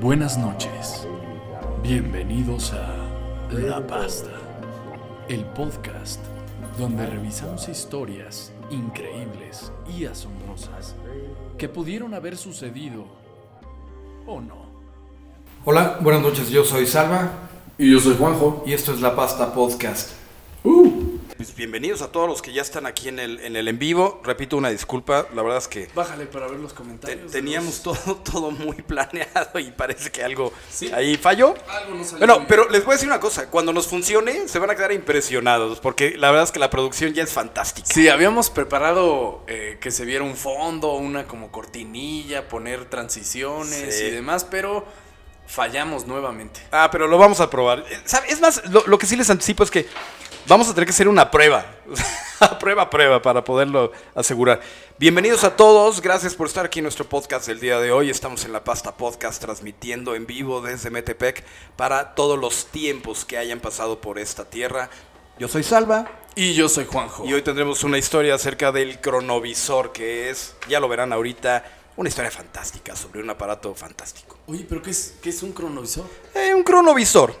Buenas noches. Bienvenidos a La Pasta, el podcast donde revisamos historias increíbles y asombrosas que pudieron haber sucedido o no. Hola, buenas noches, yo soy Salva Y yo soy Juanjo. y esto es La Pasta Podcast. Pues bienvenidos a todos los que ya están aquí en el en el en vivo. Repito una disculpa, la verdad es que Bájale para ver los te- comentarios. teníamos todo todo muy planeado y parece que algo Sí. ahí falló. Algo no salió Bueno, pero les voy a decir una cosa, cuando nos funcione se van a quedar impresionados porque la verdad es que la producción ya es fantástica. Sí, habíamos preparado eh, que se viera un fondo, una como cortinilla, poner transiciones Sí. y demás, pero fallamos nuevamente. Ah, pero lo vamos a probar. Eh. Es más, lo, lo que sí les anticipo es que vamos a tener que hacer una prueba. prueba, prueba, para poderlo asegurar. Bienvenidos a todos, gracias por estar aquí en nuestro podcast del día de hoy. Estamos en La Pasta Podcast transmitiendo en vivo desde Metepec para todos los tiempos que hayan pasado por esta tierra. Yo soy Salva Y yo soy Juanjo. y hoy tendremos una historia acerca del cronovisor, que es, ya lo verán ahorita, una historia fantástica sobre un aparato fantástico. Oye, pero ¿qué es, qué es un cronovisor? Eh, un cronovisor,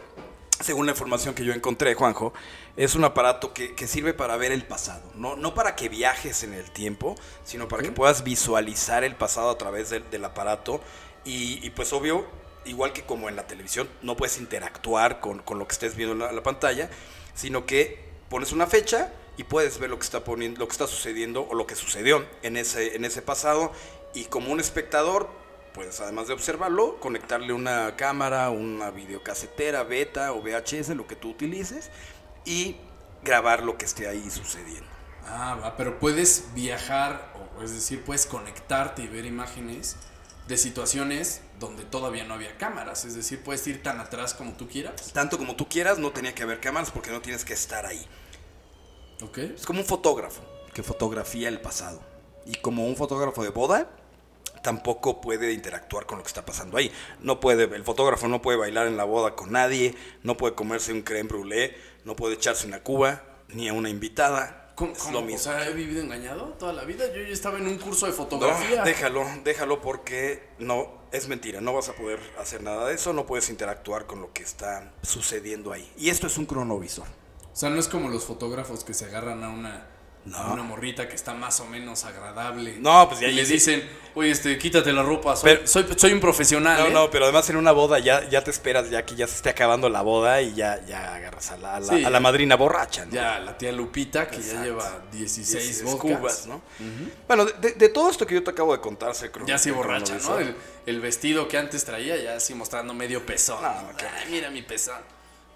según la información que yo encontré, Juanjo, es un aparato que, que sirve para ver el pasado. No, no para que viajes en el tiempo, sino para que puedas visualizar el pasado a través del, del aparato. Y, y, pues obvio, igual que como en la televisión, no puedes interactuar con, con lo que estés viendo en la, la pantalla, sino que pones una fecha y puedes ver lo que está poniendo, lo que está sucediendo o lo que sucedió en ese, en ese pasado. Y como un espectador, puedes además de observarlo, conectarle una cámara, una videocasetera, beta o VHS, lo que tú utilices, y grabar lo que esté ahí sucediendo. Ah, va, pero puedes viajar, o es decir, puedes conectarte y ver imágenes de situaciones donde todavía no había cámaras. Es decir, puedes ir tan atrás como tú quieras. Tanto como tú quieras, no tenía que haber cámaras porque no tienes que estar ahí. ¿Ok? Es como un fotógrafo que fotografía el pasado. Y como un fotógrafo de boda, tampoco puede interactuar con lo que está pasando ahí. No puede, el fotógrafo no puede bailar en la boda con nadie, no puede comerse un creme brûlée, no puede echarse una cuba, ni a una invitada. ¿Cómo, es lo O mismo. sea, he vivido engañado toda la vida. Yo ya estaba en un curso de No, fotografía. déjalo, déjalo porque no, es mentira, no vas a poder hacer nada de eso, no puedes interactuar con lo que está sucediendo ahí. Y esto es un cronovisor. O sea, no es como los fotógrafos que se agarran a una, No. una morrita que está más o menos agradable. No, pues ya Y le sí. dicen, oye, este, quítate la ropa. Soy, Pero- soy, soy un profesional. No, ¿eh?". no, pero además en una boda ya, ya te esperas ya que ya se esté acabando la boda y ya, ya agarras a la, a la, Sí, a la ya. madrina borracha, ¿no? Ya, la tía Lupita, que ya lleva 16 16 vodkas. cubas, ¿no? Bueno, de, todo esto que yo te acabo de contar, se crono- Ya el borracha, ¿no? El, el vestido que antes traía, ya así mostrando medio pezón. No, no, qué Ay, mira mi pezón.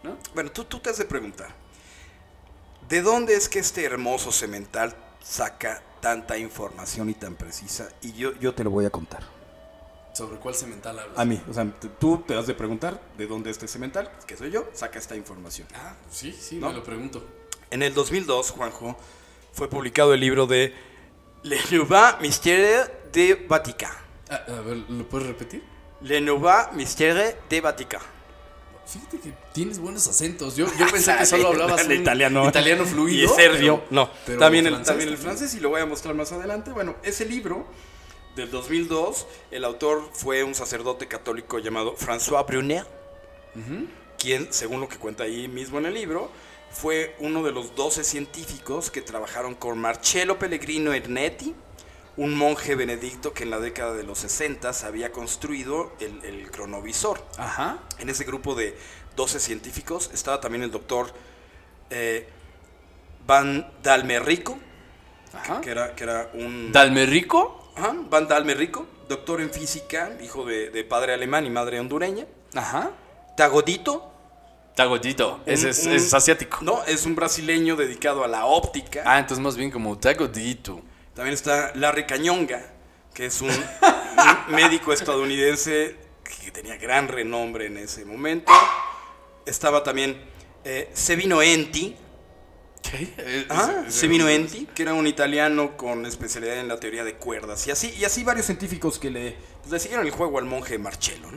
¿No? Bueno, tú, tú te has de preguntar, ¿de dónde es que este hermoso cemental saca tanta información y tan precisa? Y yo, yo te lo voy a contar. ¿Sobre cuál cemental hablas? A mí, o sea, tú te has de preguntar de dónde este cemental, que soy yo, saca esta información. Ah, sí, sí, ¿No? me lo pregunto. En el 2002, Juanjo, fue publicado el libro de Le Nouveau Mystère de Vatican. Ah, a ver, ¿lo puedes repetir? Le Nouveau Mystère de Vatican. Fíjate que tienes buenos acentos. Yo, yo pensé que solo hablabas un italiano. italiano Y fluido. es serbio. no, pero también, el, francés también el también. francés y lo voy a mostrar más adelante. Bueno, ese libro del 2002, el autor fue un sacerdote católico llamado François Brunet, quien, según lo que cuenta ahí mismo en el libro, fue uno de los 12 científicos que trabajaron con Marcello Pellegrino Ernetti, un monje benedicto que en la década de los 60 había construido el, el cronovisor. Ajá. En ese grupo de 12 científicos estaba también el doctor eh, Van Dalmerrico, Ajá. que era, que era un... ¿Dalmerico? Ajá, Van Dalmerrico, doctor en física, hijo de, de padre alemán y madre hondureña. Ajá. Tagodito. Tagodito. Ese es, es asiático. No, es un brasileño dedicado a la óptica. Ah, entonces más bien como Tagodito. También está Larry Cañonga, que es un, médico estadounidense que tenía gran renombre en ese momento. Estaba también eh, Sevino Enti, ¿Qué? Eh, Ah, Sevino Enti, que era un italiano con especialidad en la teoría de cuerdas. Y así, y así varios científicos que le, pues, le siguieron el juego al monje Marcello.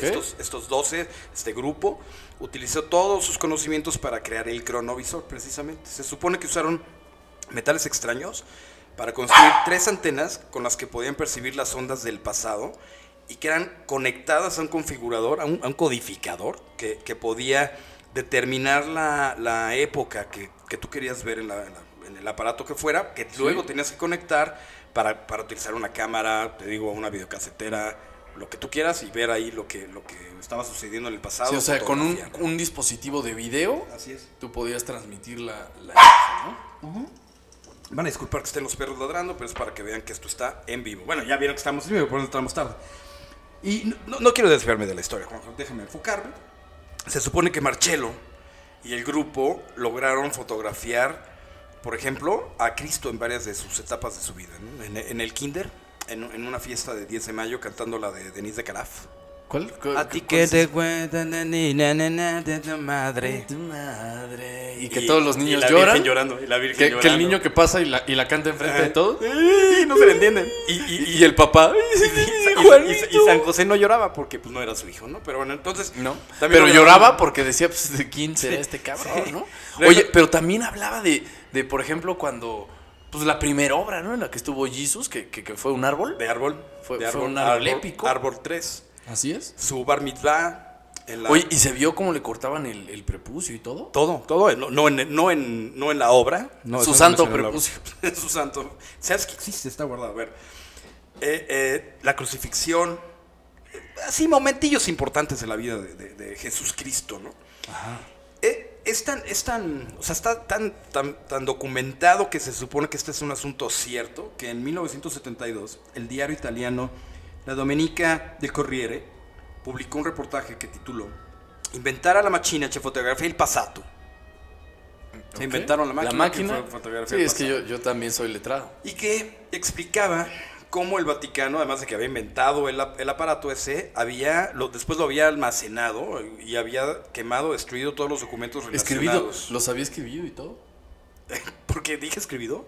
Estos, estos 12, este grupo, utilizó todos sus conocimientos para crear el cronovisor, precisamente. Se supone que usaron metales extraños para construir tres antenas con las que podían percibir las ondas del pasado y que eran conectadas a un configurador, a un, a un codificador que, que podía determinar la, la época que, que tú querías ver en, la- en la- en el aparato que fuera, que luego tenías que conectar para, para utilizar una cámara, te digo, una videocasetera, lo que tú quieras y ver ahí lo que, lo que estaba sucediendo en el pasado. Sí, o sea, con un, un dispositivo de video, Así es. tú podías transmitir la, la imagen, ¿no? Van a disculpar que estén los perros ladrando, pero es para que vean que esto está en vivo. Bueno, ya vieron que estamos en vivo, por eso estamos tarde. Y no, no- quiero desviarme de la historia, Juanjo, déjame enfocarme. Se supone que Marcello y el grupo lograron fotografiar, por ejemplo, a Cristo en varias de sus etapas de su vida. ¿no? En, en el kinder, en, en una fiesta de 10 de mayo, cantando la de Denise de Calaf. ¿Cuál? ¿Cuál- A ti que te cuentan na, ni, na, na, na, de tu madre. Tu madre. Y que todos los niños la lloran. Virgen llorando. Y la Virgen Que, que el niño que pasa y la, y la canta enfrente de todos. ¡Ay! No se le entienden. Y, y- y el papá. Y, y- y San José no lloraba porque pues no era su hijo, ¿no? Pero bueno, entonces... No. también Pero lo lloraba porque decía, pues, ¿de quién será este cabrón, no? Oye, pero también hablaba de, de, por ejemplo, cuando. Pues la primera obra, ¿no? En la que estuvo Jesus, que, que, que fue un árbol. De árbol. Fue- de fue un árbol épico. Árbol 3. Así es. Su bar mitzvah. En la, Oye, ¿y se vio cómo le cortaban el, el prepucio y todo? todo, todo. No, no en, no, en, no en la obra. No, Su santo prepucio. Su santo. ¿Sabes que existe? Está guardado. A ver. Eh, eh, la crucifixión. eh, Así, momentillos importantes en la vida de, de- de Jesús Cristo, ¿no? Eh, es tan, es tan, o sea, está tan, tan, tan documentado que se supone que este es un asunto cierto, que en 1972 el diario italiano La Domenica del Corriere publicó un reportaje que tituló Inventare la macchina ci fotografia il passato. Se inventaron la máquina. La máquina. fotografía Sí, el es que yo, yo también soy letrado. Y que explicaba cómo el Vaticano, además de que había inventado el, el aparato ese, había lo, después lo había almacenado y había quemado, destruido todos los documentos Escribido. relacionados. ¿Los había escribido y todo? Porque dije escribido.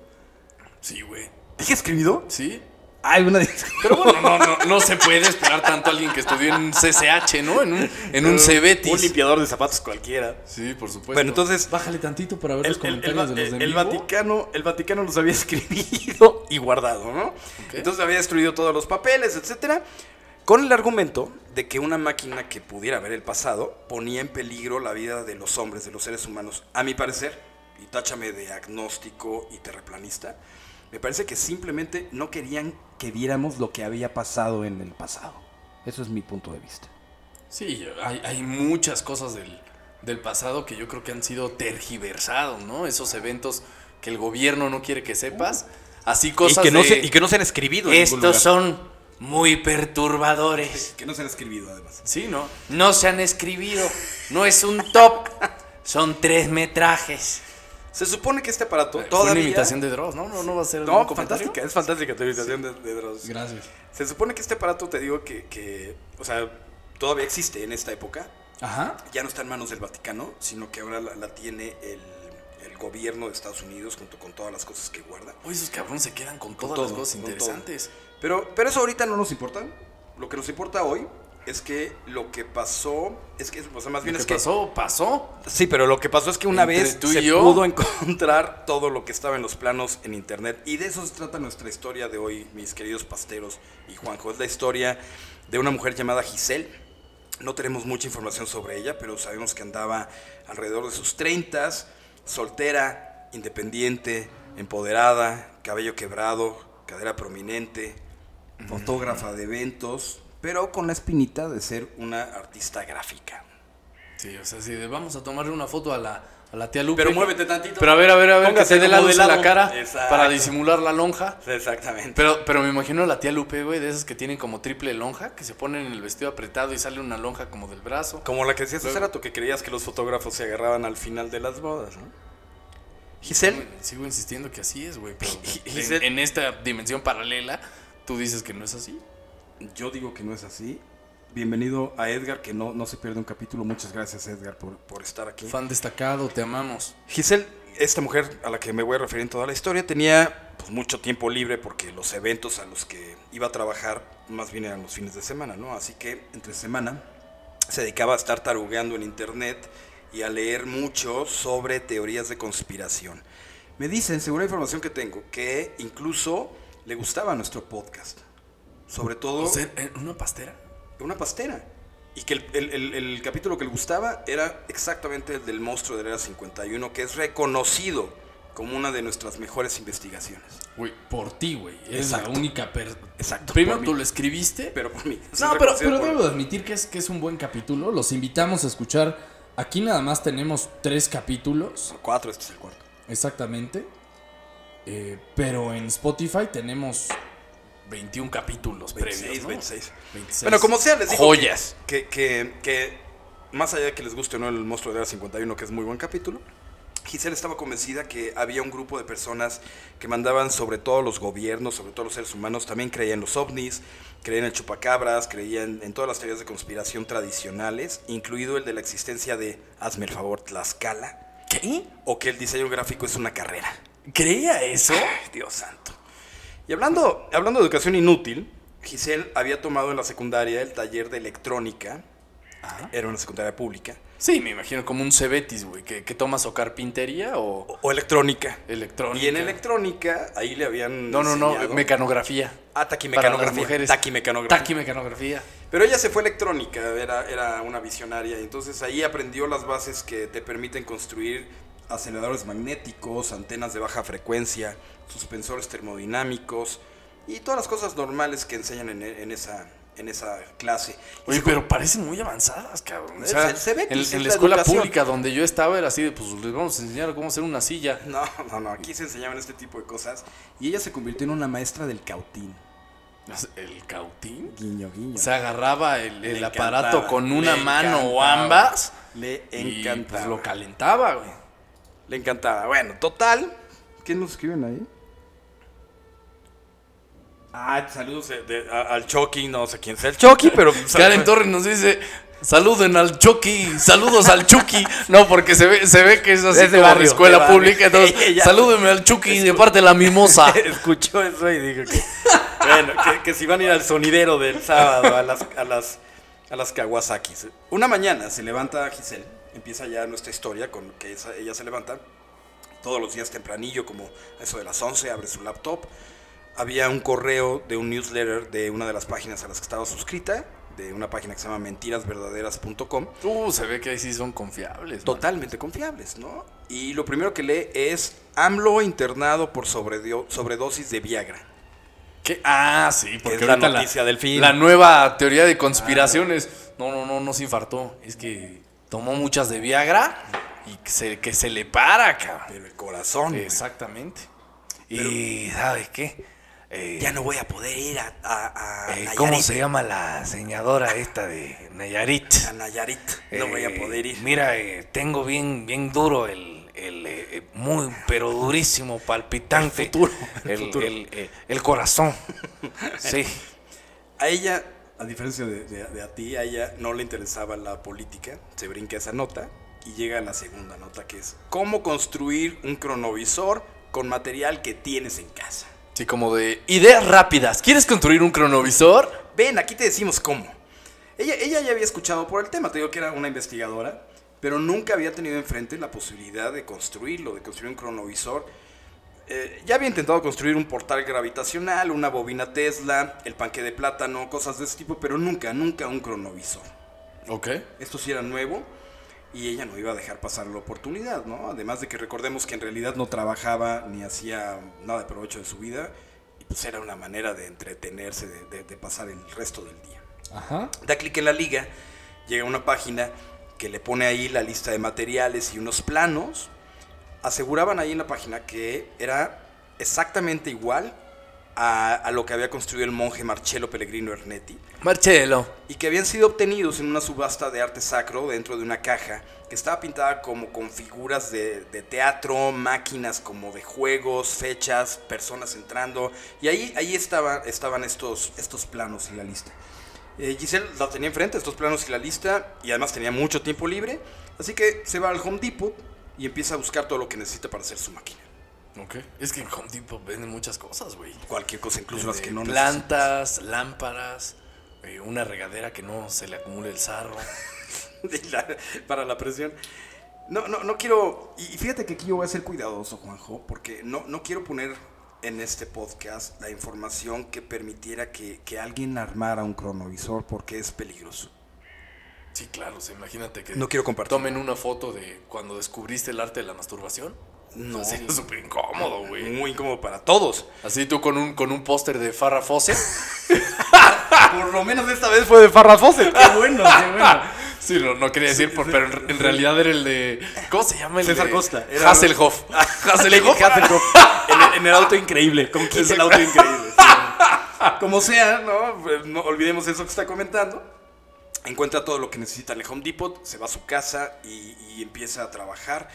Sí, güey. ¿Dije escribido? Sí. Ay, una Pero bueno, no, no, no se puede esperar tanto a alguien que estudió en un CCH, ¿no? En un, en un Cebetis. Un limpiador de zapatos cualquiera. Sí, por supuesto. Bueno, entonces Bájale tantito para ver el, los el- el comentarios Va- de los de el. Vaticano, el Vaticano los había escribido y guardado, ¿no? Entonces había destruido todos los papeles, etcétera, con el argumento de que una máquina que pudiera ver el pasado ponía en peligro la vida de los hombres, de los seres humanos. A mi parecer, y táchame de agnóstico y terraplanista, me parece que simplemente no querían que viéramos lo que había pasado en el pasado. Eso es mi punto de vista. Sí, hay, hay muchas cosas del, del pasado que yo creo que han sido tergiversados, ¿no? Esos eventos que el gobierno no quiere que sepas. Así cosas y, que no de, se, y que no se han escribido. en ningún Estos lugar. son muy perturbadores. Que no se han escribido, además. Sí, ¿no? No se han escribido. No es un top. Son tres metrajes. Se supone que este aparato Fue todavía... una imitación de Dross, ¿no? No, no va a ser No, fantástica, es fantástica tu imitación de, de Dross. Gracias. Se supone que este aparato, te digo que, que, o sea, todavía existe en esta época. Ajá. Ya no está en manos del Vaticano, sino que ahora la, la tiene el, el gobierno de Estados Unidos junto con todas las cosas que guarda. Oye, esos cabrones se quedan con todas todo, las cosas con interesantes. Pero, pero eso ahorita no nos importa. Lo que nos importa hoy es que lo que pasó, es que, o sea, más bien Lo es que que... pasó, pasó. Sí, pero lo que pasó es que una Entre vez tú y se yo. pudo encontrar todo lo que estaba en los planos en internet. Y de eso se trata nuestra historia de hoy, mis queridos pasteros y Juanjo. Es la historia de una mujer llamada Giselle. No tenemos mucha información sobre ella, pero sabemos que andaba alrededor de sus 30, soltera, independiente, empoderada, cabello quebrado, cadera prominente, fotógrafa de eventos, pero con la espinita de ser una artista gráfica. Sí, o sea, si de vamos a tomarle una foto a la, a la tía Lupe. Pero muévete tantito. Pero a ver, a ver, a ver, Póngase que te dé la luz en la cara Exacto. para disimular la lonja. Exactamente. Pero, pero me imagino a la tía Lupe, güey, de esas que tienen como triple lonja, que se ponen en el vestido apretado y sale una lonja como del brazo. Como la que decías hace rato, que creías que los fotógrafos se agarraban al final de las bodas, ¿no? Giselle, Sigo, sigo insistiendo que así es, güey, pero en, Giselle- en esta dimensión paralela, tú dices que no es así. Yo digo que no es así. Bienvenido a Edgar, que no, no se pierde un capítulo. Muchas gracias, Edgar, por, por estar aquí. Fan destacado, te amamos. Giselle, esta mujer a la que me voy a referir en toda la historia, tenía pues, mucho tiempo libre porque los eventos a los que iba a trabajar más bien eran los fines de semana, ¿no? Así que entre semana se dedicaba a estar tarugueando en internet y a leer mucho sobre teorías de conspiración. Me dicen, según la información que tengo, que incluso le gustaba nuestro podcast. Sobre todo O sea, ¿en una pastera? una pastera. Y que el, el- el- el capítulo que le gustaba era exactamente el del monstruo del Era 51, que es reconocido como una de nuestras mejores investigaciones. Güey, por ti, güey. Exacto. la única persona. Exacto, Primero tú mí. lo escribiste. Pero por mí. es no, pero, pero por- debo de admitir que es, que es un buen capítulo. Los invitamos a escuchar. Aquí nada más tenemos tres capítulos. Cuatro, este es el cuarto. Exactamente. Eh, pero en Spotify tenemos 21 capítulos 26, previos. ¿no? 26. 26. Bueno, como sea, les digo Joyas. Que, que, que más allá de que les guste o no el monstruo de la 51, que es muy buen capítulo, Giselle estaba convencida que había un grupo de personas que mandaban sobre todos los gobiernos, sobre todos los seres humanos, también creían en los ovnis, creían en el chupacabras, creían en todas las teorías de conspiración tradicionales, incluido el de la existencia de, hazme el favor, Tlaxcala, ¿Qué? o que el diseño gráfico es una carrera. ¿Creía eso? Ay, Dios santo. Y hablando, hablando de educación inútil, Giselle había tomado en la secundaria el taller de electrónica. Era una secundaria pública. Sí, me imagino como un Cebetis, güey. ¿Que, que tomas o carpintería o O, o electrónica. electrónica? Y en electrónica, ahí le habían. No, no, no, mecanografía. Ah, Para las taquimecanografía. Taquimecanografía. Taquimecanografía. Pero ella se fue electrónica, era, era una visionaria. y Entonces ahí aprendió las bases que te permiten construir aceleradores magnéticos, antenas de baja frecuencia, suspensores termodinámicos y todas las cosas normales que enseñan en, en esa, en esa clase. Oye, se- pero parecen muy avanzadas, cabrón. O sea, el Cebetis, en, es en la la escuela educación. pública donde yo estaba era así de, pues les vamos a enseñar cómo hacer una silla. No, no, no, aquí se enseñaban este tipo de cosas. Y ella se convirtió en una maestra del cautín. ¿El cautín? Guiño, guiño. Se agarraba el, aparato encantaba, con una le mano o ambas. Le Y encantaba. pues lo calentaba, güey. Le encantaba. Bueno, total. ¿Qué nos escriben ahí? Ah, saludos de- de- a- al Chucky, no sé quién sea el Chucky, pero... Karen Torres nos dice, saluden al Chucky, saludos al Chucky. No, porque se ve, se ve que es así Es de como barrio, escuela de pública. Entonces, salúdenme al Chucky de parte de la mimosa. Escuchó eso y dijo que... Bueno, que, que si van a ir al sonidero del sábado a las, a las, a las Kawasakis. Una mañana se levanta Giselle, empieza ya nuestra historia con que esa- ella se levanta todos los días tempranillo, como eso de las 11, abre su laptop. Había un correo de un newsletter de una de las páginas a las que estaba suscrita, de una página que se llama mentirasverdaderas.com. Uh, se ve que ahí sí son confiables. Totalmente confiables, ¿no? Y lo primero que lee es AMLO internado por sobredosis de Viagra. ¿Qué? Ah, sí, porque es la noticia del fin. La nueva teoría de conspiraciones. No, no, no, no se infartó. Es que tomó muchas de Viagra y que se, que se le para, cabrón. Pero el corazón. Exactamente. Y, ¿sabes qué? Eh, Ya no voy a poder ir a, a, a eh. ¿Cómo se llama la señadora esta de Nayarit? A Nayarit. No voy a Eh, poder ir. Mira, eh, tengo bien, bien duro el, el, eh, eh, muy, pero durísimo, palpitante. El futuro, el El, futuro. el, eh, el corazón. Sí. A ella, a diferencia de, de- de a ti, a ella no le interesaba la política. Se brinca esa nota y llega a la segunda nota que es cómo construir un cronovisor con material que tienes en casa. Sí, como de ideas rápidas. ¿Quieres construir un cronovisor? Ven, aquí te decimos cómo. Ella, ella ya había escuchado por el tema, te digo que era una investigadora, pero nunca había tenido enfrente la posibilidad de construirlo, de construir un cronovisor. Eh, ya había intentado construir un portal gravitacional, una bobina Tesla, el panque de plátano, cosas de ese tipo, pero nunca, nunca un cronovisor. Ok. Esto sí era nuevo y ella no iba a dejar pasar la oportunidad, ¿no? Además de que recordemos que en realidad no trabajaba ni hacía nada de provecho de su vida y pues era una manera de entretenerse, de, de- de pasar el resto del día. Ajá. Da clic en la liga, llega a una página que le pone ahí la lista de materiales y unos planos. Aseguraban ahí en la página que era exactamente igual a, a lo que había construido el monje Marcello Pellegrino Ernetti Marcelo. y que habían sido obtenidos en una subasta de arte sacro dentro de una caja que estaba pintada como con figuras de, de teatro, máquinas como de juegos, fechas, personas entrando. Y ahí, ahí estaba, estaban estos, estos planos y la lista. Eh, Giselle la tenía enfrente, estos planos y la lista, y además tenía mucho tiempo libre. Así que se va al Home Depot y empieza a buscar todo lo que necesita para hacer su máquina. Ok. Es que en Home Depot venden muchas cosas, güey. Cualquier cosa, incluso las que no Plantas, lámparas, eh, una regadera que no se le acumule el sarro. La- para la presión. No, no, no quiero. Y y fíjate que aquí yo voy a ser cuidadoso, Juanjo, porque no, no quiero poner en este podcast la información que permitiera que, que alguien armara un cronovisor porque es peligroso. Sí, claro, o sea, imagínate que No quiero compartir. tomen una foto de cuando descubriste el arte de la masturbación. No. Sería súper incómodo, güey. Muy incómodo para todos. Así tú con un, con un póster de Farrah Fawcett. Por lo menos esta vez fue de Farrah Fawcett. Qué bueno, qué bueno. Sí, no, no quería decir, por- pero en, en realidad era el de. ¿Cómo se llama el César de- Costa, era- Hasselhoff. Hasselhoff. Hasselhoff. en, el, en el auto increíble. Con Kit el auto increíble. sí. Como sea, ¿no? Pues no olvidemos eso que está comentando. Encuentra todo lo que necesita en el Home Depot, se va a su casa y, y empieza a trabajar.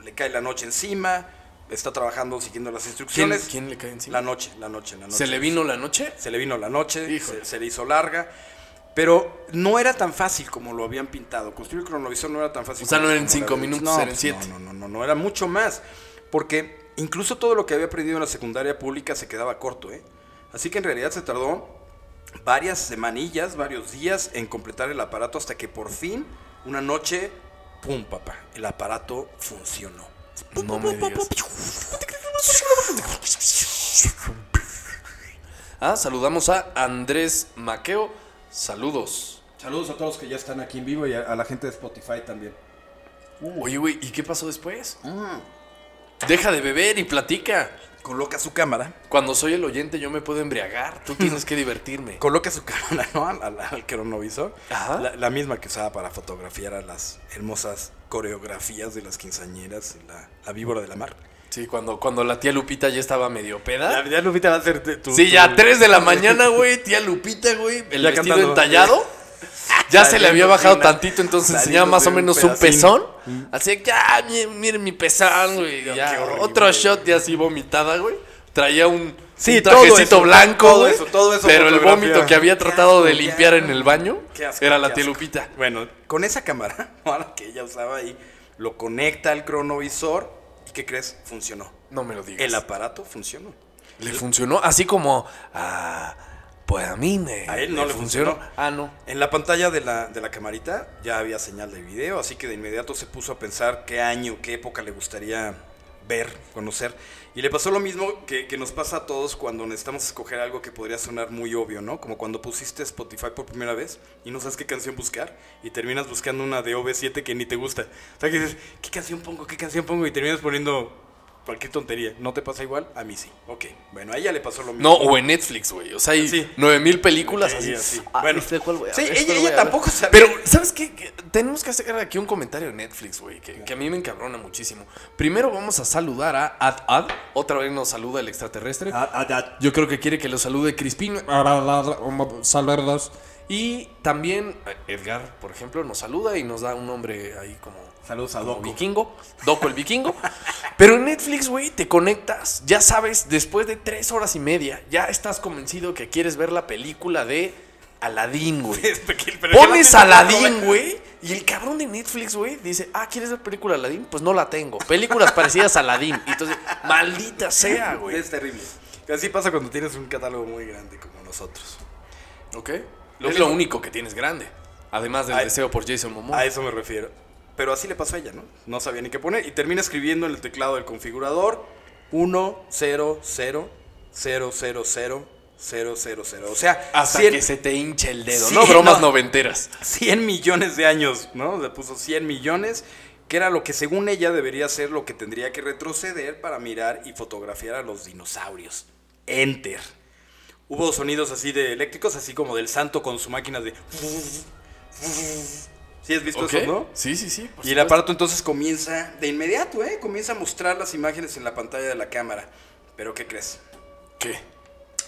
Le cae la noche encima, está trabajando siguiendo las ¿Quién, instrucciones. quién le cae encima? La noche, la noche, la noche. ¿Se le vino la noche? Se le vino la noche, se, se le hizo larga. Pero no era tan fácil como lo habían pintado. Construir el cronovisor no era tan fácil. O sea, no eran como cinco la- minutos, no, eran siete. No, no, no, no, era mucho más. Porque incluso todo lo que había aprendido en la secundaria pública se quedaba corto, ¿eh? Así que en realidad se tardó varias semanillas, varios días en completar el aparato hasta que por fin, una noche, ¡pum, papá! El aparato funcionó. No me digas. Ah, saludamos a Andrés Maqueo. Saludos. Saludos a todos que ya están aquí en vivo y a, a la gente de Spotify también. Oye, güey, ¿y qué pasó después? Deja de beber y platica. Coloca su cámara. Cuando soy el oyente yo me puedo embriagar. Tú tienes que divertirme. Coloca su cámara, ¿no? Al, al- al cronovisor. Ajá. La, la misma que usaba para fotografiar a las hermosas coreografías de las quinceañeras, la, la víbora de la mar. Sí, cuando, cuando la tía Lupita ya estaba medio peda. Ya, Lupita va a ser tu... Sí, tu- ya a 3 de la mañana, güey, tía Lupita, güey, el Ya vestido cantando. entallado. Ya se le había bajado una- tantito, entonces enseñaba más o menos un pezón. Así que, ya, mi- miren mi pezón, güey. Ya, ya. horrible, Otro güey. shot ya así vomitada, güey. Traía un, Sí, un todo trajecito eso, blanco, todo güey, eso, todo eso Pero el vómito que había tratado de limpiar en el baño Qué asco, era la qué tía asco. Lupita. Bueno, con esa cámara, ¿no? la que ella usaba ahí, lo conecta al cronovisor y ¿qué crees? Funcionó. No me lo digas. El aparato funcionó. Le funcionó así como, ah, pues a mí me, A él no le funcionó. Ah, no. En la pantalla de la, de la camarita ya había señal de video, así que de inmediato se puso a pensar qué año, qué época le gustaría ver, conocer. Y le pasó lo mismo que, que nos pasa a todos cuando necesitamos escoger algo que podría sonar muy obvio, ¿no? Como cuando pusiste Spotify por primera vez y no sabes qué canción buscar y terminas buscando una de OV7 que ni te gusta. O sea, que dices, ¿qué canción pongo? ¿Qué canción pongo? Y terminas poniendo cualquier tontería. ¿No te pasa igual? A mí sí. Ok. Bueno, a ella le pasó lo mismo. No, o en Netflix, güey. O sea, hay Sí. nueve mil películas Sí, así. así. Ah, Bueno, ¿viste cuál voy a sí, ella- ¿Cuál ella tampoco sabía. Pero, ¿sabes qué? Que Tenemos que hacer aquí un comentario de Netflix, güey, que, que a mí me encabrona muchísimo. Primero vamos a saludar a Ad Ad. Otra vez nos saluda el extraterrestre. Yo creo que quiere que lo salude Crispín. Saludos. Y también eh, Edgar, por ejemplo, nos saluda y nos da un nombre ahí como Saludos a Doco. vikingo, Doco el vikingo. Pero en Netflix, güey, te conectas, ya sabes, después de tres horas y media, ya estás convencido que quieres ver la película de Aladdin, güey. Pero Pones Aladdin, güey, y el cabrón de Netflix, güey, dice, ah, ¿quieres ver película de Aladdin? Pues no la tengo. Películas parecidas a Aladdin. Y entonces, maldita sea, güey. Es terrible. Así pasa cuando tienes un catálogo muy grande como nosotros. ¿Ok? Lo es mismo. lo único que tienes grande. Además del deseo por Jason Momoa. A eso me refiero. Pero así le pasó a ella, ¿no? No sabía ni qué poner. Y termina escribiendo en el teclado del configurador 1, 0, 0, 0, 0, 0, 0, 0, 0. O sea, Hasta 100, que se te hinche el dedo, Sí, ¿no? Bromas no. noventeras. 100 millones de años, ¿no? Le puso 100 millones, que era lo que según ella debería ser lo que tendría que retroceder para mirar y fotografiar a los dinosaurios. Enter. Hubo sonidos así de eléctricos, así como del santo con su máquina de... ¿Sí has visto ¿Ok? eso, no? Sí, sí, sí. Y el aparato entonces comienza de inmediato, ¿eh? Comienza a mostrar las imágenes en la pantalla de la cámara. Pero ¿qué crees? ¿Qué?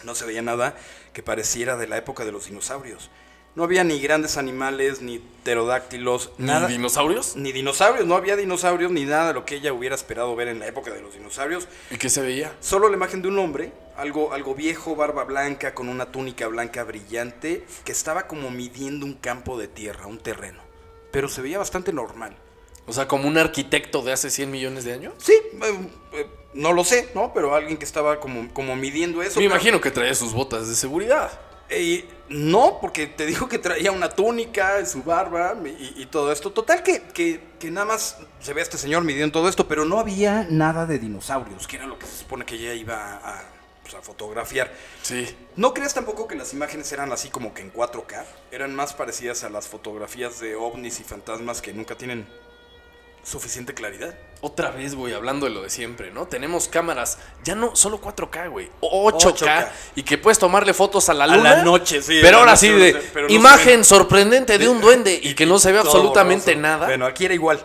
No se veía nada que pareciera de la época de los dinosaurios. No había ni grandes animales, ni pterodáctilos, ¿Ni nada. dinosaurios? Ni dinosaurios, no había dinosaurios, ni nada de lo que ella hubiera esperado ver en la época de los dinosaurios. ¿Y qué se veía? Solo la imagen de un hombre, algo, algo viejo, barba blanca, con una túnica blanca brillante, que estaba como midiendo un campo de tierra, un terreno. Pero se veía bastante normal. O sea, como un arquitecto de hace 100 millones de años. Sí, eh, eh, no lo sé, ¿no? Pero alguien que estaba como, como midiendo eso. Me pero- imagino que traía sus botas de seguridad. Y No, porque te dijo que traía una túnica, su barba y, y todo esto. Total que, que, que nada más se ve a este señor midiendo todo esto, pero no había nada de dinosaurios, que era lo que se supone que ella iba a, pues, a fotografiar. Sí. ¿No crees tampoco que las imágenes eran así como que en 4K? Eran más parecidas a las fotografías de ovnis y fantasmas que nunca tienen suficiente claridad. Otra vez, güey, hablando de lo de siempre, ¿no? Tenemos cámaras, ya no solo 4K, güey, 8K, 8K. y que puedes tomarle fotos a la A luna. la noche, sí, a Pero ahora noche, sí de no imagen sorprendente de un duende y que no se ve absolutamente nada. Bueno, aquí era igual.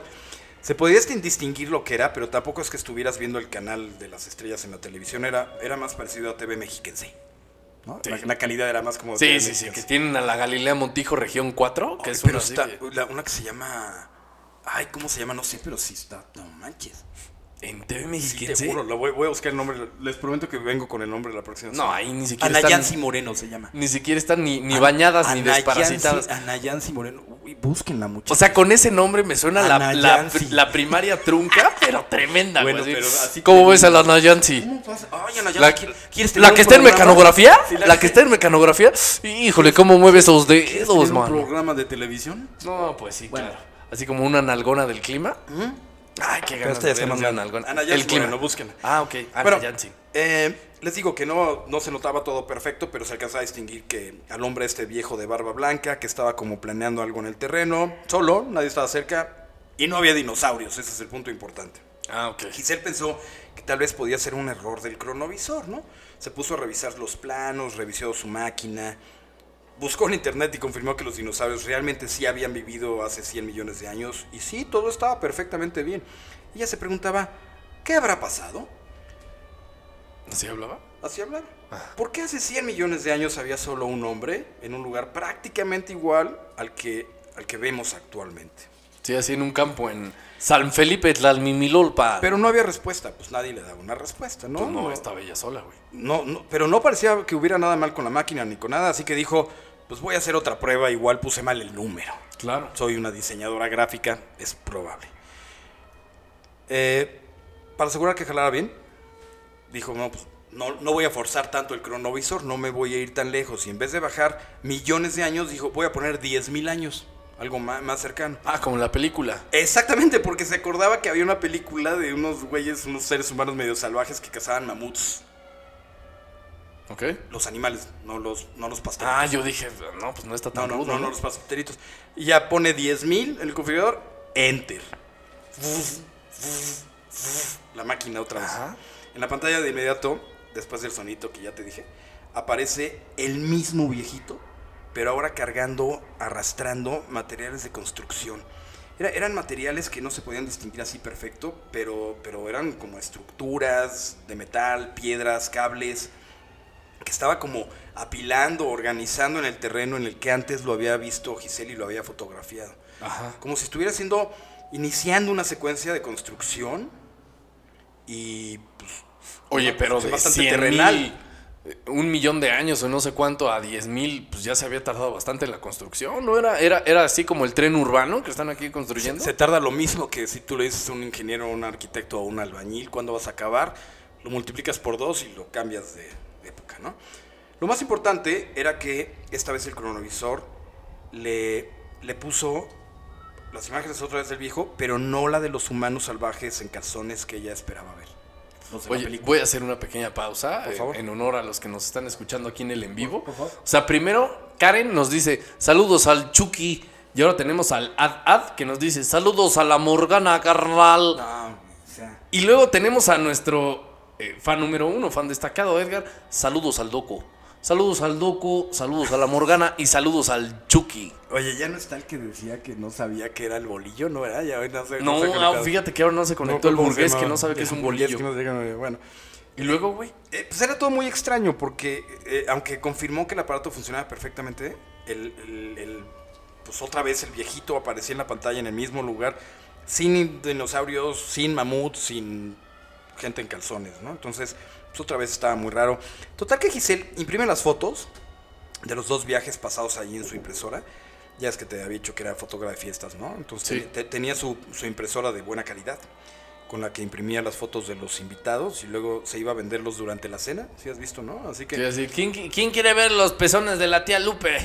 Se podía distin- distinguir lo que era, pero tampoco es que estuvieras viendo el canal de las estrellas en la televisión. Era, era más parecido a TV mexiquense. ¿no? Sí. La, la calidad era más como sí, TV sí, sí, que mexiquense. tienen a la Galilea Montijo región 4, que es pero una está, la- una que se llama... Ay, ¿cómo se llama? No sé, pero sí está... No manches. En TV Sí, Mexiquense. te juro, lo voy, voy a buscar el nombre. Les prometo que vengo con el nombre la próxima no, semana. ahí ni siquiera Ana están, Moreno se llama. ni siquiera están ni, ni bañadas ni Ana desparasitadas. Yancy- Ana Yancy Moreno. Uy, búsquenla mucho. O sea, con ese nombre me suena la, la, la primaria trunca, pero tremenda, Bueno, güey. pero así. ¿Cómo ves a la Ana Yancy? ¿Cómo pasa? Ay, Ana Yancy, La, ¿quiere- quieres la que está en mecanografía, Sí, la, que está en mecanografía, híjole, cómo mueve esos ¿Quieres dedos, tener un man. programa de televisión? No, pues sí, claro. Así como una nalgona del clima. Ay, qué ganas esta de ya ver una Ana- Yancy El clima. Moreno, búsquenla. Ah, ok, Ana Bueno, Yancy. eh, les digo que no, no se notaba todo perfecto, pero se alcanzaba a distinguir que al hombre este viejo de barba blanca, que estaba como planeando algo en el terreno, solo, nadie estaba cerca, y no había dinosaurios, ese es el punto importante. Ah, ok. Giselle pensó que tal vez podía ser un error del cronovisor, ¿no? Se puso a revisar los planos, revisó su máquina, buscó en internet y confirmó que los dinosaurios realmente sí habían vivido hace 100 millones de años y sí, todo estaba perfectamente bien. Ella se preguntaba, ¿qué habrá pasado? ¿Así hablaba? Así hablaba. ¿Por qué hace 100 millones de años había solo un hombre en un lugar prácticamente igual al que, al que vemos actualmente? Sí, así en un campo en San Felipe Tlalmimilolpa. Pero no había respuesta, pues nadie le daba una respuesta, ¿no? Pues no, No- estaba ella sola, güey. No, no, pero no parecía que hubiera nada mal con la máquina ni con nada, así que dijo, pues voy a hacer otra prueba, igual puse mal el número. Claro. Soy una diseñadora gráfica, es probable. Eh, para asegurar que jalara bien, dijo, no, pues no, no voy a forzar tanto el cronovisor, no me voy a ir tan lejos. Y en vez de bajar millones de años, dijo, voy a poner 10.000 años, algo más, más cercano. Ah, como la película. Exactamente, porque se acordaba que había una película de unos güeyes, unos seres humanos medio salvajes que cazaban mamuts. ¿Ok? Los animales, no los, no los pasteritos. Ah, yo dije, no, pues no está no, tan no, rudo, no, no, los pasteritos. Y ya pone 10.000 en el configurador, enter. La máquina otra vez. Ajá. En la pantalla de inmediato, después del sonito que ya te dije, aparece el mismo viejito, pero ahora cargando, arrastrando materiales de construcción. Era- eran materiales que no se podían distinguir así perfecto, pero, pero eran como estructuras de metal, piedras, cables, que estaba como apilando, organizando en el terreno en el que antes lo había visto Giselle y lo había fotografiado. Ajá. Como si estuviera haciendo, iniciando una secuencia de construcción y pues, Oye, pero de bastante 100 terrenal. mil, eh, un millón de años o no sé cuánto a 10 mil, pues ya se había tardado bastante en la construcción, ¿no? Era, era, era así como el tren urbano que están aquí construyendo. Se tarda lo mismo que si tú le dices a un ingeniero, un arquitecto o un albañil cuándo vas a acabar, lo multiplicas por dos y lo cambias de época, ¿no? Lo más importante era que esta vez el cronovisor le, le puso las imágenes otra vez del viejo, pero no la de los humanos salvajes en calzones que ella esperaba ver. Oye, voy a hacer una pequeña pausa Por eh, favor. en honor a los que nos están escuchando aquí en el en vivo. O sea, primero, Karen nos dice saludos al Chucky. Y ahora tenemos al Ad Ad que nos dice saludos a la Morgana carnal. No, o sea, Y luego tenemos a nuestro eh, fan número uno, fan destacado, Edgar. Saludos al Doco. Saludos al Doco, saludos a la Morgana y saludos al Chucky. Oye, ya no está el que decía que no sabía que era el bolillo, ¿no era? Ya no sé. No, sé ah, fíjate que ahora no se conectó el ¿cómo se burgués que no sabe que es un bolillo. que no Bueno, Y luego, güey. Eh, pues era todo muy extraño porque, eh, aunque confirmó que el aparato funcionaba perfectamente, el, el- el- pues otra vez el viejito aparecía en la pantalla en el mismo lugar, sin dinosaurios, sin mamuts, sin gente en calzones, ¿no? Entonces, pues otra vez estaba muy raro. Total que Giselle imprime las fotos de los dos viajes pasados allí en su impresora. Ya es que te había dicho que era fotógrafa de fiestas, ¿no? Entonces Sí. te- tenía su, su impresora de buena calidad. con la que imprimía las fotos de los invitados y luego se iba a venderlos durante la cena. Si has visto, ¿no? Así que Sí, así, ¿quién, quién quiere ver los pezones de la tía Lupe?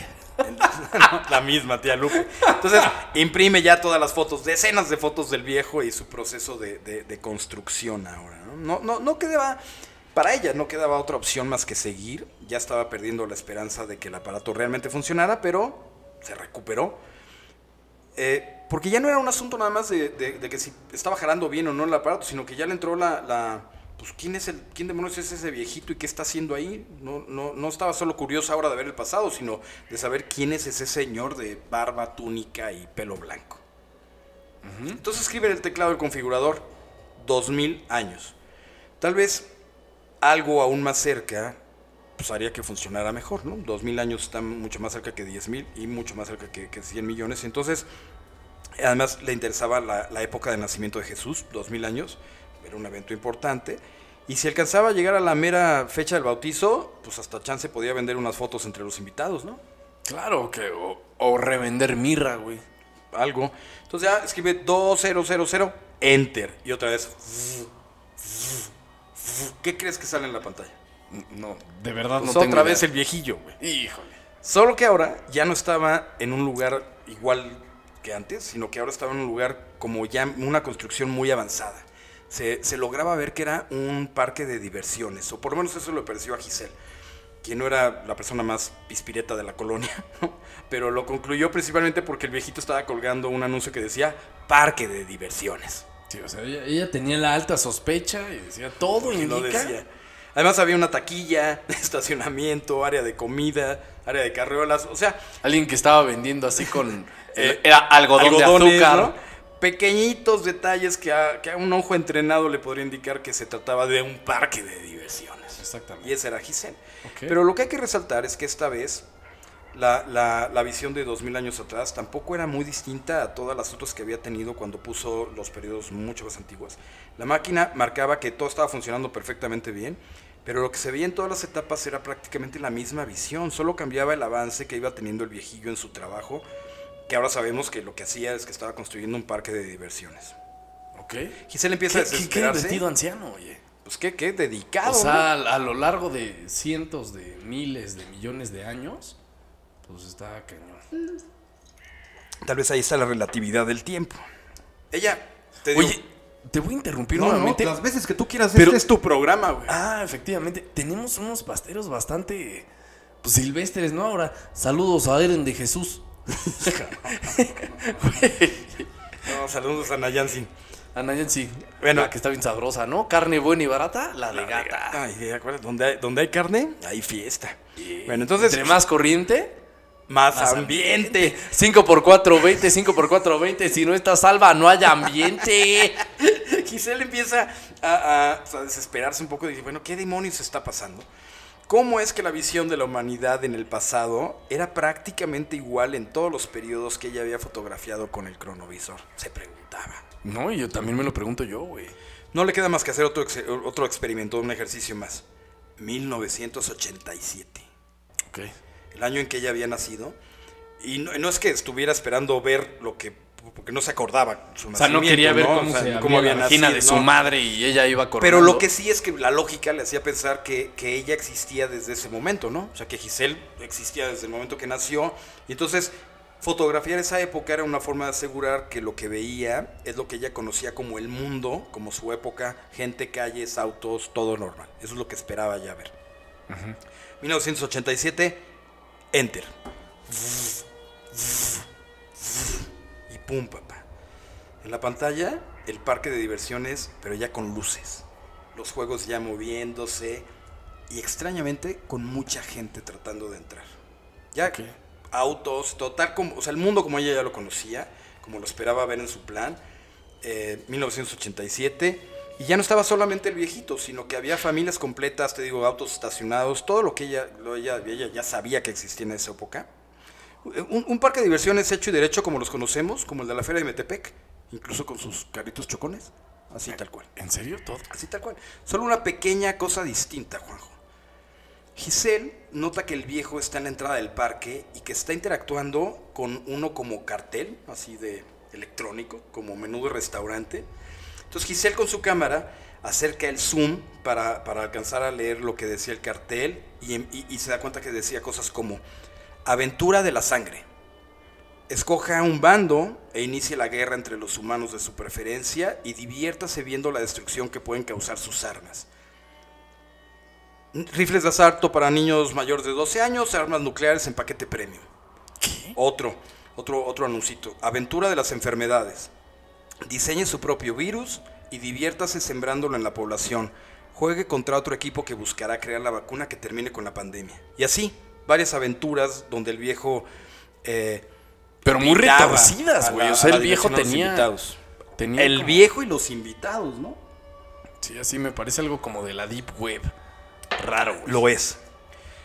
la misma tía Lupe. Entonces, imprime ya todas las fotos, decenas de fotos del viejo y su proceso de, de- construcción ahora. ¿no? No, no, quedaba, para ella no quedaba otra opción más que seguir. Ya estaba perdiendo la esperanza de que el aparato realmente funcionara, pero se recuperó. Eh, porque ya no era un asunto nada más de, que si estaba jalando bien o no el aparato, sino que ya le entró la- pues, ¿quién es el, quién demonios es ese viejito y qué está haciendo ahí? No, no, no estaba solo curiosa ahora de ver el pasado, sino de saber quién es ese señor de barba, túnica y pelo blanco. Entonces escribe en el teclado del configurador 2000 años. Tal vez algo aún más cerca pues haría que funcionara mejor, ¿no? 2000 años está mucho más cerca que 10000 y mucho más cerca que, que 100 millones. Entonces, además le interesaba la, la época de nacimiento de Jesús, 2000 años, era un evento importante. Y si alcanzaba a llegar a la mera fecha del bautizo, pues hasta chance podía vender unas fotos entre los invitados, ¿no? Claro que. O, o revender mirra, güey. algo. Entonces ya escribe 2000, enter. Y otra vez. ¿Qué crees que sale en la pantalla? No, de verdad Pues no tengo otra idea. vez el viejillo, güey. Híjole. Solo que ahora ya no estaba en un lugar igual que antes, sino que ahora estaba en un lugar como ya una construcción muy avanzada. Se, se lograba ver que era un parque de diversiones, o por lo menos eso le pareció a Giselle, quien no era la persona más pispireta de la colonia, ¿no? pero lo concluyó principalmente porque el viejito estaba colgando un anuncio que decía parque de diversiones. Sí, o sea, ella, ella tenía la alta sospecha y decía, todo Y lo decía. Además había una taquilla, estacionamiento, área de comida, área de carriolas, o sea, Alguien que estaba vendiendo así con. Eh, era algodón de azúcar. ¿no? Pequeñitos detalles que a, que a un ojo entrenado le podría indicar que se trataba de un parque de diversiones. Exactamente. Y esa era Giselle. Ok. Pero lo que hay que resaltar es que esta vez la, la- la visión de 2000 años atrás tampoco era muy distinta a todas las otras que había tenido cuando puso los periodos mucho más antiguos. La máquina marcaba que todo estaba funcionando perfectamente bien, pero lo que se veía en todas las etapas era prácticamente la misma visión, solo cambiaba el avance que iba teniendo el viejillo en su trabajo, que ahora sabemos que lo que hacía es que estaba construyendo un parque de diversiones. Ok. Giselle empieza ¿Qué, a qué, qué desesperarse. divertido anciano, oye. Pues qué, qué dedicado. O sea, ¿no? a, lo largo de cientos de miles de millones de años, pues está cañón. Tal vez ahí está la relatividad del tiempo. Ella, te digo, Oye, te voy a interrumpir No, no, nuevamente. las veces que tú quieras, Pero- este es tu programa, güey. Ah, efectivamente. Tenemos unos pasteros bastante pues, silvestres, ¿no? Ahora, saludos a Eren de Jesús. no, saludos a Nayansin. Ana Yancy. Bueno. La que está bien sabrosa, ¿no? Carne buena y barata, la de gata. Ay, ¿de acuerdo? ¿Dónde hay, donde hay carne, hay fiesta. Bueno, entonces, Entre más corriente, más, más ambiente. 5 por 4 20, 5 por 4 20. Si no está salva, no hay ambiente. Giselle empieza a, a- pues, a desesperarse un poco y dice, bueno, ¿qué demonios está pasando? ¿Cómo es que la visión de la humanidad en el pasado era prácticamente igual en todos los periodos que ella había fotografiado con el cronovisor? Se preguntaba. No, y yo también me lo pregunto yo, güey. No le queda más que hacer otro, ex- otro experimento, un ejercicio más. 1987. Ok. el año en que ella había nacido. Y no, no es que estuviera esperando ver lo que. Porque no se acordaba su O sea, no quería ver ¿no? cómo O sea, se cómo abría había la vagina nacido, de su ¿no? madre y ella iba corriendo. Pero lo que sí es que la lógica le hacía pensar que, que ella existía desde ese momento, ¿no? O sea, que Giselle existía desde el momento que nació. Y entonces, fotografiar esa época era una forma de asegurar que lo que veía es lo que ella conocía como el mundo, como su época, gente, calles, autos, todo normal. Eso es lo que esperaba ya ver. 1987, enter. Y pum, papá. En la pantalla, el parque de diversiones, pero ya con luces. Los juegos ya moviéndose. Y extrañamente, con mucha gente tratando de entrar. Ya autos, total, como, o sea, el mundo como ella ya lo conocía, como lo esperaba ver en su plan. eh, 1987. Y ya no estaba solamente el viejito, sino que había familias completas, te digo, autos estacionados, todo lo que ella, lo- ella, ella ya sabía que existía en esa época. Un, un parque de diversiones hecho y derecho como los conocemos, como el de la Feria de Metepec, incluso con sus carritos chocones, así tal cual. ¿En serio todo? Así tal cual. Solo una pequeña cosa distinta, Juanjo. Giselle nota que el viejo está en la entrada del parque y que está interactuando con uno como cartel, así de electrónico, como menú de restaurante. Entonces Giselle con su cámara acerca el zoom para, para alcanzar a leer lo que decía el cartel y, y- y se da cuenta que decía cosas como aventura de la sangre. Escoja un bando e inicie la guerra entre los humanos de su preferencia y diviértase viendo la destrucción que pueden causar sus armas. Rifles de asalto para niños mayores de 12 años, armas nucleares en paquete premium. Otro, otro, otro anuncito. Aventura de las enfermedades. Diseñe su propio virus y diviértase sembrándolo en la población. Juegue contra otro equipo que buscará crear la vacuna que termine con la pandemia. Y así, varias aventuras donde el viejo... eh, Pero muy retorcidas, güey. O sea, el viejo tenía. invitados. tenía El como- viejo y los invitados, ¿no? Sí, así me parece algo como de la Deep Web. Raro, güey. Lo es.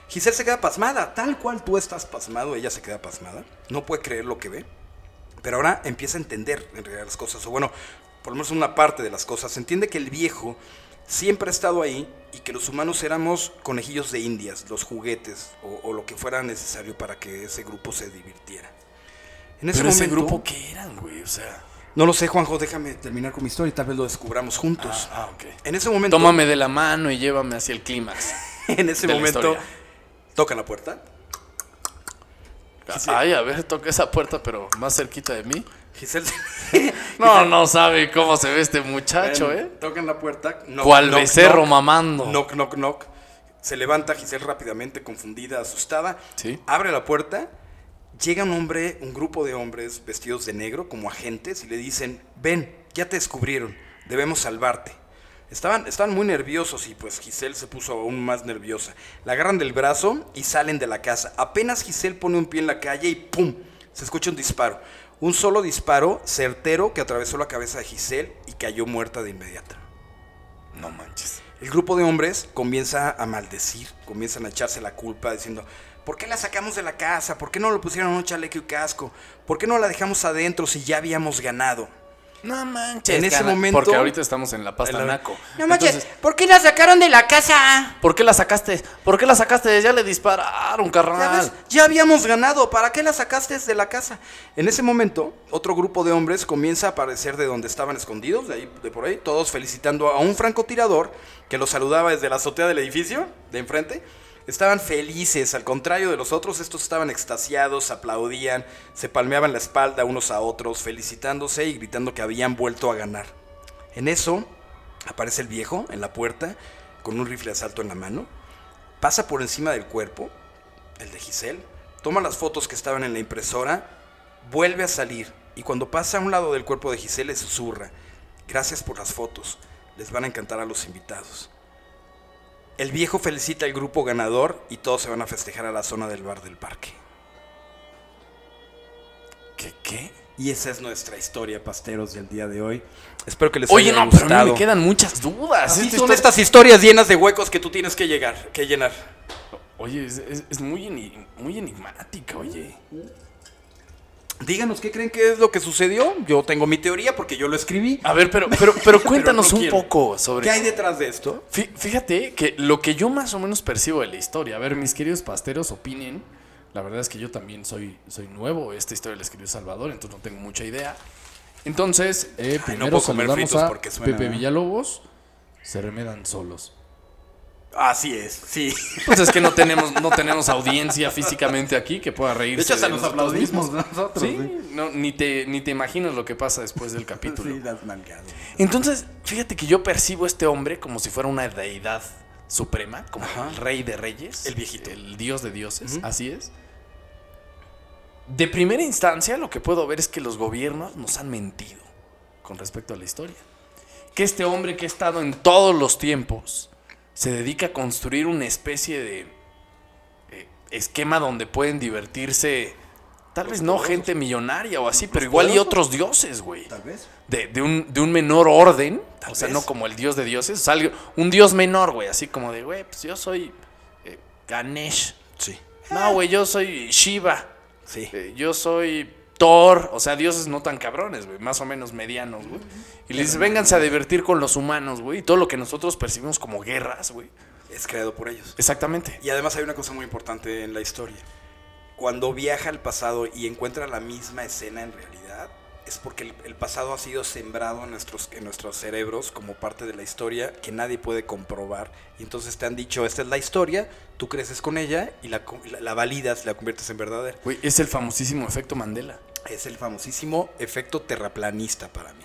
Giselle se queda pasmada, tal cual tú estás pasmado, ella se queda pasmada. No puede creer lo que ve. Pero ahora empieza a entender en realidad las cosas, o bueno, por lo menos una parte de las cosas. Entiende que el viejo siempre ha estado ahí y que los humanos éramos conejillos de indias, los juguetes o, o lo que fuera necesario para que ese grupo se divirtiera. En ese Pero ese momento, grupo, ¿qué eran, güey? O sea. no lo sé, Juanjo, déjame terminar con mi historia y tal vez lo descubramos juntos. Ah, ok. En ese momento, Tómame de la mano y llévame hacia el clímax. en ese momento, tocan la puerta. Ay, a ver, toca esa puerta, pero más cerquita de mí. Giselle No, no sabe cómo se ve este muchacho, Ven, ¿eh? Tocan la puerta. knock, Cual knock, becerro knock, mamando. Knock, knock, knock. Se levanta Giselle rápidamente, confundida, asustada. Sí. Abre la puerta. Llega un hombre, un grupo de hombres vestidos de negro como agentes y le dicen, ven, ya te descubrieron, debemos salvarte. Estaban, estaban muy nerviosos y pues Giselle se puso aún más nerviosa. La agarran del brazo y salen de la casa. Apenas Giselle pone un pie en la calle y ¡pum! Se escucha un disparo. Un solo disparo certero que atravesó la cabeza de Giselle y cayó muerta de inmediato. No manches. El grupo de hombres comienza a maldecir, comienzan a echarse la culpa diciendo, ¿por qué la sacamos de la casa? ¿Por qué no le pusieron un chaleco y casco? ¿Por qué no la dejamos adentro si ya habíamos ganado? No manches. En ese momento- Porque ahorita estamos en la pasta naco. No manches, Entonces, ¿por qué la sacaron de la casa? ¿por qué la sacaste? ¿Por qué la sacaste? Ya le dispararon, ¿Ya, carnal. Ya habíamos ganado, ¿para qué la sacaste de la casa? En ese momento, otro grupo de hombres comienza a aparecer de donde estaban escondidos, de ahí, de por ahí, todos felicitando a un francotirador que los saludaba desde la azotea del edificio, de enfrente. Estaban felices, al contrario de los otros, estos estaban extasiados, aplaudían, se palmeaban la espalda unos a otros, felicitándose y gritando que habían vuelto a ganar. En eso, aparece el viejo en la puerta, con un rifle de asalto en la mano, pasa por encima del cuerpo, el de Giselle, toma las fotos que estaban en la impresora, vuelve a salir y cuando pasa a un lado del cuerpo de Giselle le susurra, gracias por las fotos, les van a encantar a los invitados. El viejo felicita al grupo ganador y todos se van a festejar a la zona del bar del parque. ¿Qué, qué? Y esa es nuestra historia, pasteros, del día de hoy. Espero que les Oye, haya no, pero a mí gustado. me quedan muchas dudas. Así Esta son historia- estas historias llenas de huecos que tú tienes que llegar, que llenar. Oye, es, es- es muy, muy enigmática, oye. Díganos qué creen que es lo que sucedió. Yo tengo mi teoría porque yo lo escribí. A ver, pero, pero, pero cuéntanos no un quiero. poco sobre... ¿Qué hay detrás de esto? Fí- Fíjate que lo que yo más o menos percibo de la historia, a ver, mis queridos pasteros opinen, la verdad es que yo también soy, soy nuevo, esta historia la escribió Salvador, entonces no tengo mucha idea. Entonces, eh, primero saludamos fritos a Pepe Villalobos, se remedan solos. Así es, sí. Pues es que no tenemos, no tenemos audiencia físicamente aquí que pueda reírse. De hecho, hasta nos nosotros aplaudimos mismos. nosotros. Sí, no, ni, te, ni te imaginas lo que pasa después del capítulo. Sí, las nalgadas. Entonces, fíjate que yo percibo a este hombre como si fuera una deidad suprema, como el rey de reyes. El viejito. El dios de dioses, así es. De primera instancia, lo que puedo ver es que los gobiernos nos han mentido con respecto a la historia. Que este hombre que ha estado en todos los tiempos se dedica a construir una especie de eh, esquema donde pueden divertirse, tal vez no gente millonaria o así, pero igual y otros dioses, güey Tal vez. de, de un, de un menor orden, Tal o sea, vez. no como el dios de dioses, o sea, un dios menor, güey, así como de, güey, pues yo soy eh, Ganesh. Sí. No, güey, yo soy Shiva. Sí. Eh, yo soy Thor. O sea, dioses no tan cabrones, güey, más o menos medianos, güey. Y le dices, vénganse a divertir con los humanos, güey. Y todo lo que nosotros percibimos como guerras, güey. Es creado por ellos. Exactamente. Y además hay una cosa muy importante en la historia. Cuando viaja al pasado y encuentra la misma escena en realidad, es porque el, el pasado ha sido sembrado en nuestros, en nuestros cerebros como parte de la historia que nadie puede comprobar. Y entonces te han dicho, esta es la historia, tú creces con ella y la, la, la validas, la conviertes en verdadera. Güey, es el famosísimo efecto Mandela. Es el famosísimo efecto terraplanista para mí.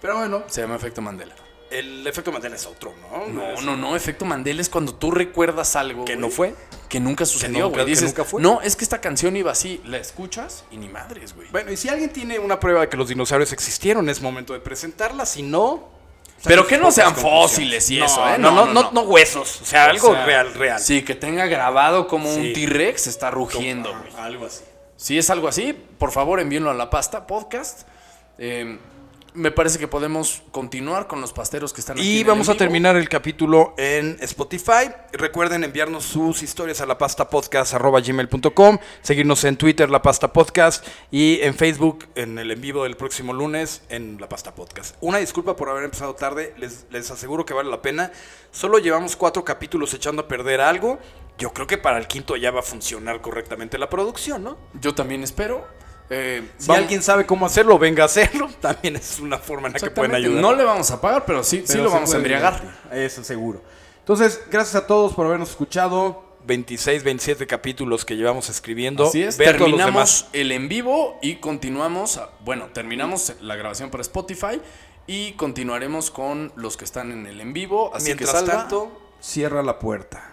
Pero bueno, Se llama efecto Mandela. el efecto Mandela es otro, ¿no? No, no, no. Efecto Mandela es cuando tú recuerdas algo. Que güey, no fue. Que nunca sucedió, güey. Dices, nunca fue. no, es que esta canción iba así. La escuchas y ni madres, güey. Bueno, y si alguien tiene una prueba de que los dinosaurios existieron, es momento de presentarla. Si no. Pero que no sean fósiles y No, eso, ¿eh? No, no, no, no huesos. O sea, O algo sea, real, real. Sí, que tenga grabado como un. T-Rex está rugiendo, güey. Algo así. Si es algo así, por favor envíenlo a la pasta podcast. Eh, me parece que podemos continuar con los pasteros que están aquí. Y vamos a terminar el capítulo en Spotify. Recuerden enviarnos sus historias a la pasta gmail.com, seguirnos en Twitter, la pasta podcast, y en Facebook, en el en vivo del próximo lunes, en la pasta podcast. Una disculpa por haber empezado tarde, les, les aseguro que vale la pena. Solo llevamos cuatro capítulos echando a perder algo. Yo creo que para el quinto ya va a funcionar correctamente la producción, ¿no? Yo también espero. Eh, Si vamos- alguien sabe cómo hacerlo, venga a hacerlo. También es una forma en la que pueden ayudar. No le vamos a pagar, pero sí, sí lo vamos a embriagar. Eso seguro. Entonces, gracias a todos por habernos escuchado. 26, 27 capítulos que llevamos escribiendo. Así es, Vean terminamos el en vivo y continuamos, bueno, terminamos la grabación para Spotify y continuaremos con los que están en el en vivo. Así Mientras que salva. tanto, Cierra la puerta.